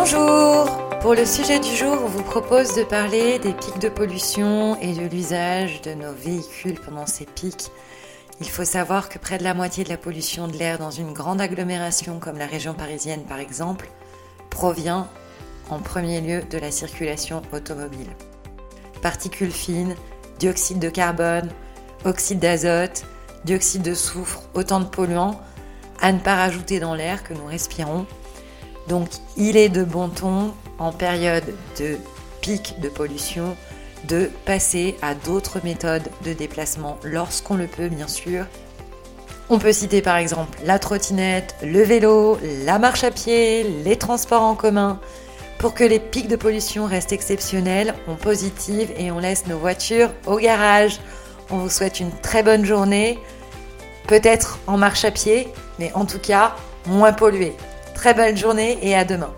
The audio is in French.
Bonjour Pour le sujet du jour, on vous propose de parler des pics de pollution et de l'usage de nos véhicules pendant ces pics. Il faut savoir que près de la moitié de la pollution de l'air dans une grande agglomération comme la région parisienne par exemple provient en premier lieu de la circulation automobile. Particules fines, dioxyde de carbone, oxyde d'azote, dioxyde de soufre, autant de polluants à ne pas rajouter dans l'air que nous respirons donc il est de bon ton en période de pic de pollution de passer à d'autres méthodes de déplacement lorsqu'on le peut bien sûr. On peut citer par exemple la trottinette, le vélo, la marche à pied, les transports en commun. Pour que les pics de pollution restent exceptionnels, on positive et on laisse nos voitures au garage. On vous souhaite une très bonne journée, peut-être en marche à pied, mais en tout cas moins polluée. Très belle journée et à demain.